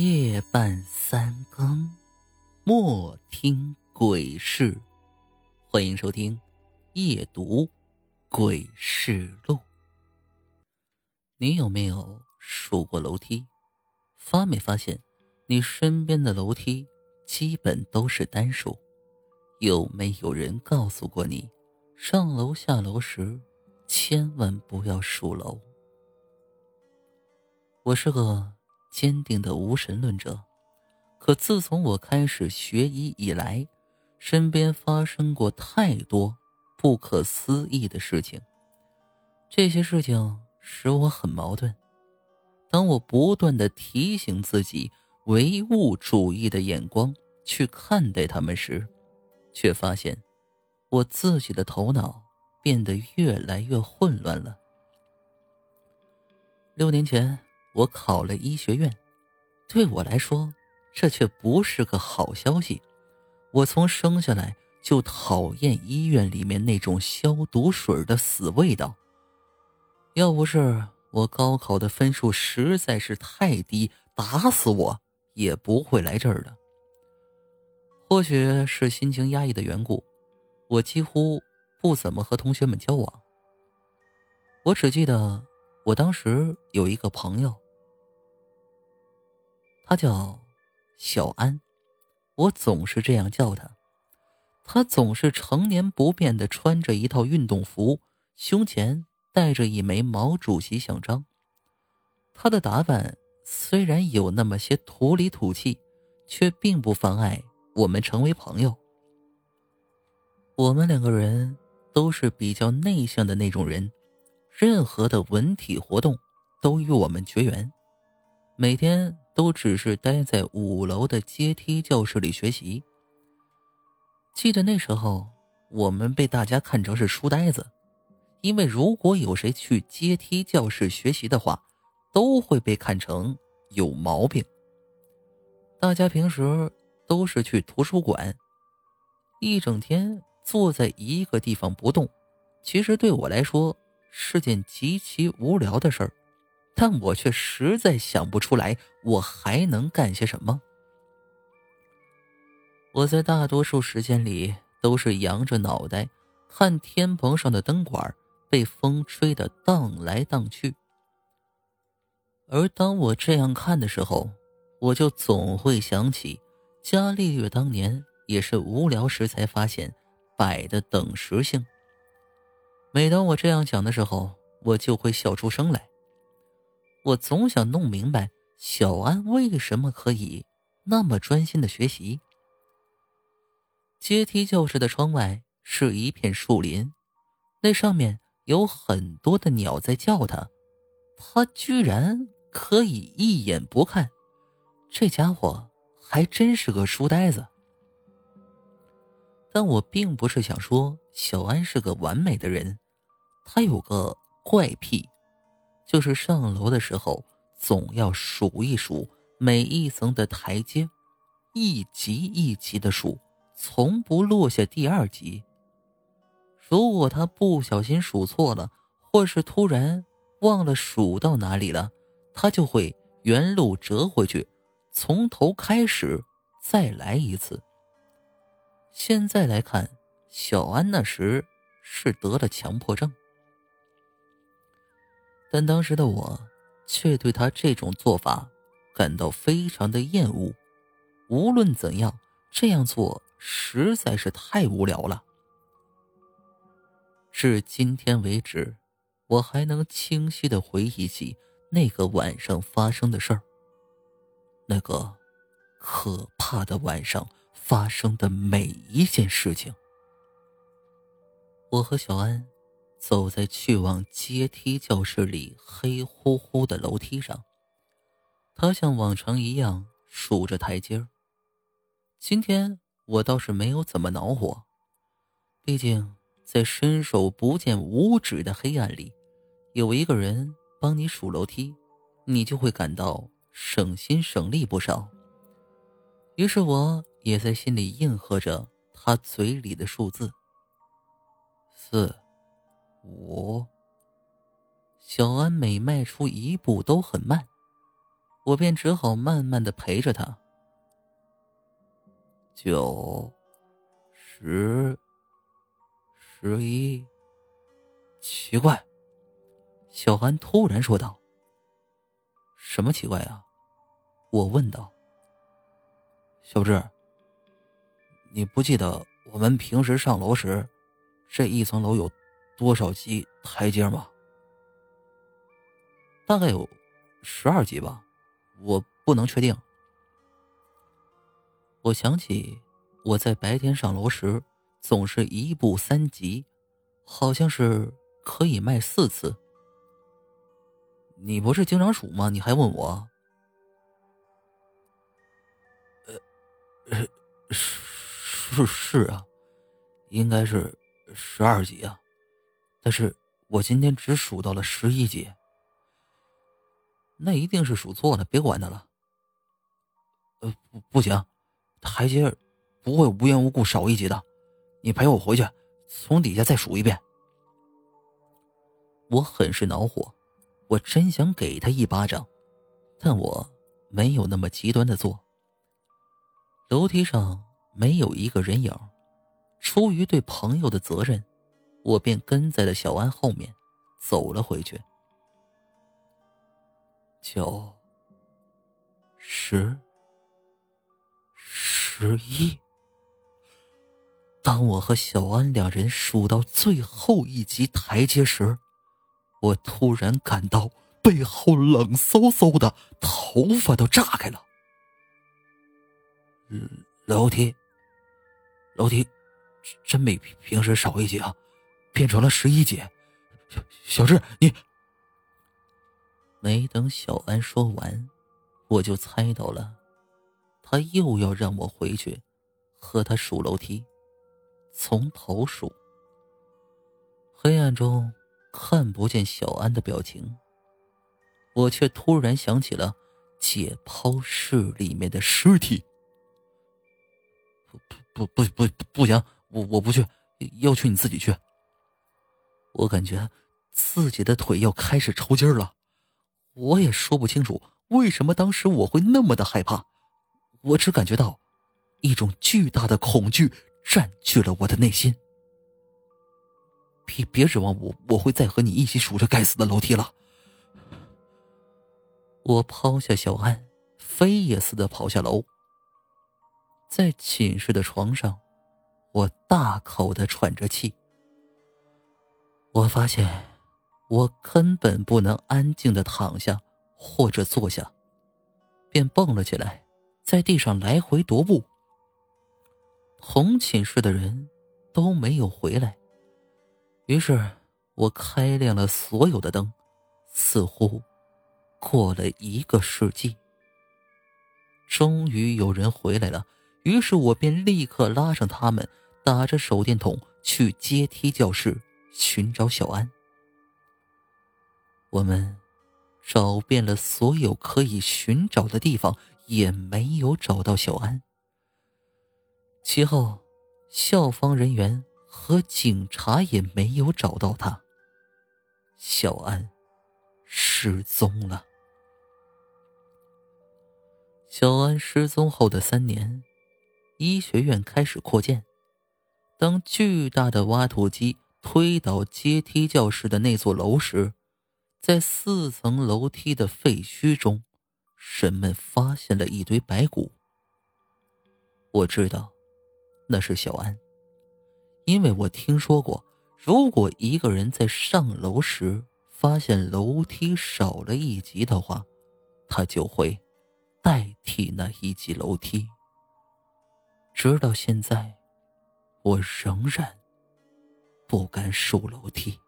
夜半三更，莫听鬼事。欢迎收听《夜读鬼事录》。你有没有数过楼梯？发没发现，你身边的楼梯基本都是单数？有没有人告诉过你，上楼下楼时千万不要数楼？我是个。坚定的无神论者，可自从我开始学医以来，身边发生过太多不可思议的事情。这些事情使我很矛盾。当我不断的提醒自己唯物主义的眼光去看待他们时，却发现我自己的头脑变得越来越混乱了。六年前。我考了医学院，对我来说，这却不是个好消息。我从生下来就讨厌医院里面那种消毒水的死味道。要不是我高考的分数实在是太低，打死我也不会来这儿的。或许是心情压抑的缘故，我几乎不怎么和同学们交往。我只记得我当时有一个朋友。他叫小安，我总是这样叫他。他总是成年不变的穿着一套运动服，胸前带着一枚毛主席像章。他的打扮虽然有那么些土里土气，却并不妨碍我们成为朋友。我们两个人都是比较内向的那种人，任何的文体活动都与我们绝缘，每天。都只是待在五楼的阶梯教室里学习。记得那时候，我们被大家看成是书呆子，因为如果有谁去阶梯教室学习的话，都会被看成有毛病。大家平时都是去图书馆，一整天坐在一个地方不动，其实对我来说是件极其无聊的事儿。但我却实在想不出来，我还能干些什么。我在大多数时间里都是仰着脑袋看天棚上的灯管被风吹得荡来荡去。而当我这样看的时候，我就总会想起伽利略当年也是无聊时才发现摆的等时性。每当我这样想的时候，我就会笑出声来。我总想弄明白小安为什么可以那么专心的学习。阶梯教室的窗外是一片树林，那上面有很多的鸟在叫他，他居然可以一眼不看。这家伙还真是个书呆子。但我并不是想说小安是个完美的人，他有个怪癖。就是上楼的时候，总要数一数每一层的台阶，一级一级的数，从不落下第二级。如果他不小心数错了，或是突然忘了数到哪里了，他就会原路折回去，从头开始再来一次。现在来看，小安那时是得了强迫症。但当时的我，却对他这种做法感到非常的厌恶。无论怎样，这样做实在是太无聊了。至今天为止，我还能清晰的回忆起那个晚上发生的事儿。那个可怕的晚上发生的每一件事情，我和小安。走在去往阶梯教室里黑乎乎的楼梯上，他像往常一样数着台阶今天我倒是没有怎么恼火，毕竟在伸手不见五指的黑暗里，有一个人帮你数楼梯，你就会感到省心省力不少。于是我也在心里应和着他嘴里的数字：四。五。小安每迈出一步都很慢，我便只好慢慢的陪着他。九、十、十一，奇怪，小安突然说道：“什么奇怪啊？”我问道。小志，你不记得我们平时上楼时，这一层楼有多少级台阶吗？大概有十二级吧，我不能确定。我想起我在白天上楼时，总是一步三级，好像是可以迈四次。你不是经常数吗？你还问我？呃，是是啊，应该是十二级啊，但是我今天只数到了十一级。那一定是数错了，别管他了。呃，不不行。台阶不会无缘无故少一级的，你陪我回去，从底下再数一遍。我很是恼火，我真想给他一巴掌，但我没有那么极端的做。楼梯上没有一个人影，出于对朋友的责任，我便跟在了小安后面，走了回去。九，十。十一。当我和小安两人数到最后一级台阶时，我突然感到背后冷飕飕的，头发都炸开了。楼梯，楼梯，真比平时少一级啊，变成了十一姐。小小智，你……没等小安说完，我就猜到了。他又要让我回去，和他数楼梯，从头数。黑暗中看不见小安的表情，我却突然想起了解剖室里面的尸体。不不不不不不行，我我不去，要去你自己去。我感觉自己的腿要开始抽筋了，我也说不清楚为什么当时我会那么的害怕。我只感觉到一种巨大的恐惧占据了我的内心。别别指望我，我会再和你一起数着该死的楼梯了。我抛下小安，飞也似的跑下楼。在寝室的床上，我大口的喘着气。我发现，我根本不能安静的躺下或者坐下，便蹦了起来。在地上来回踱步，同寝室的人都没有回来。于是我开亮了所有的灯，似乎过了一个世纪。终于有人回来了，于是我便立刻拉上他们，打着手电筒去阶梯教室寻找小安。我们找遍了所有可以寻找的地方。也没有找到小安。其后，校方人员和警察也没有找到他。小安失踪了。小安失踪后的三年，医学院开始扩建。当巨大的挖土机推倒阶梯教室的那座楼时，在四层楼梯的废墟中。人们发现了一堆白骨。我知道，那是小安，因为我听说过，如果一个人在上楼时发现楼梯少了一级的话，他就会代替那一级楼梯。直到现在，我仍然不敢数楼梯。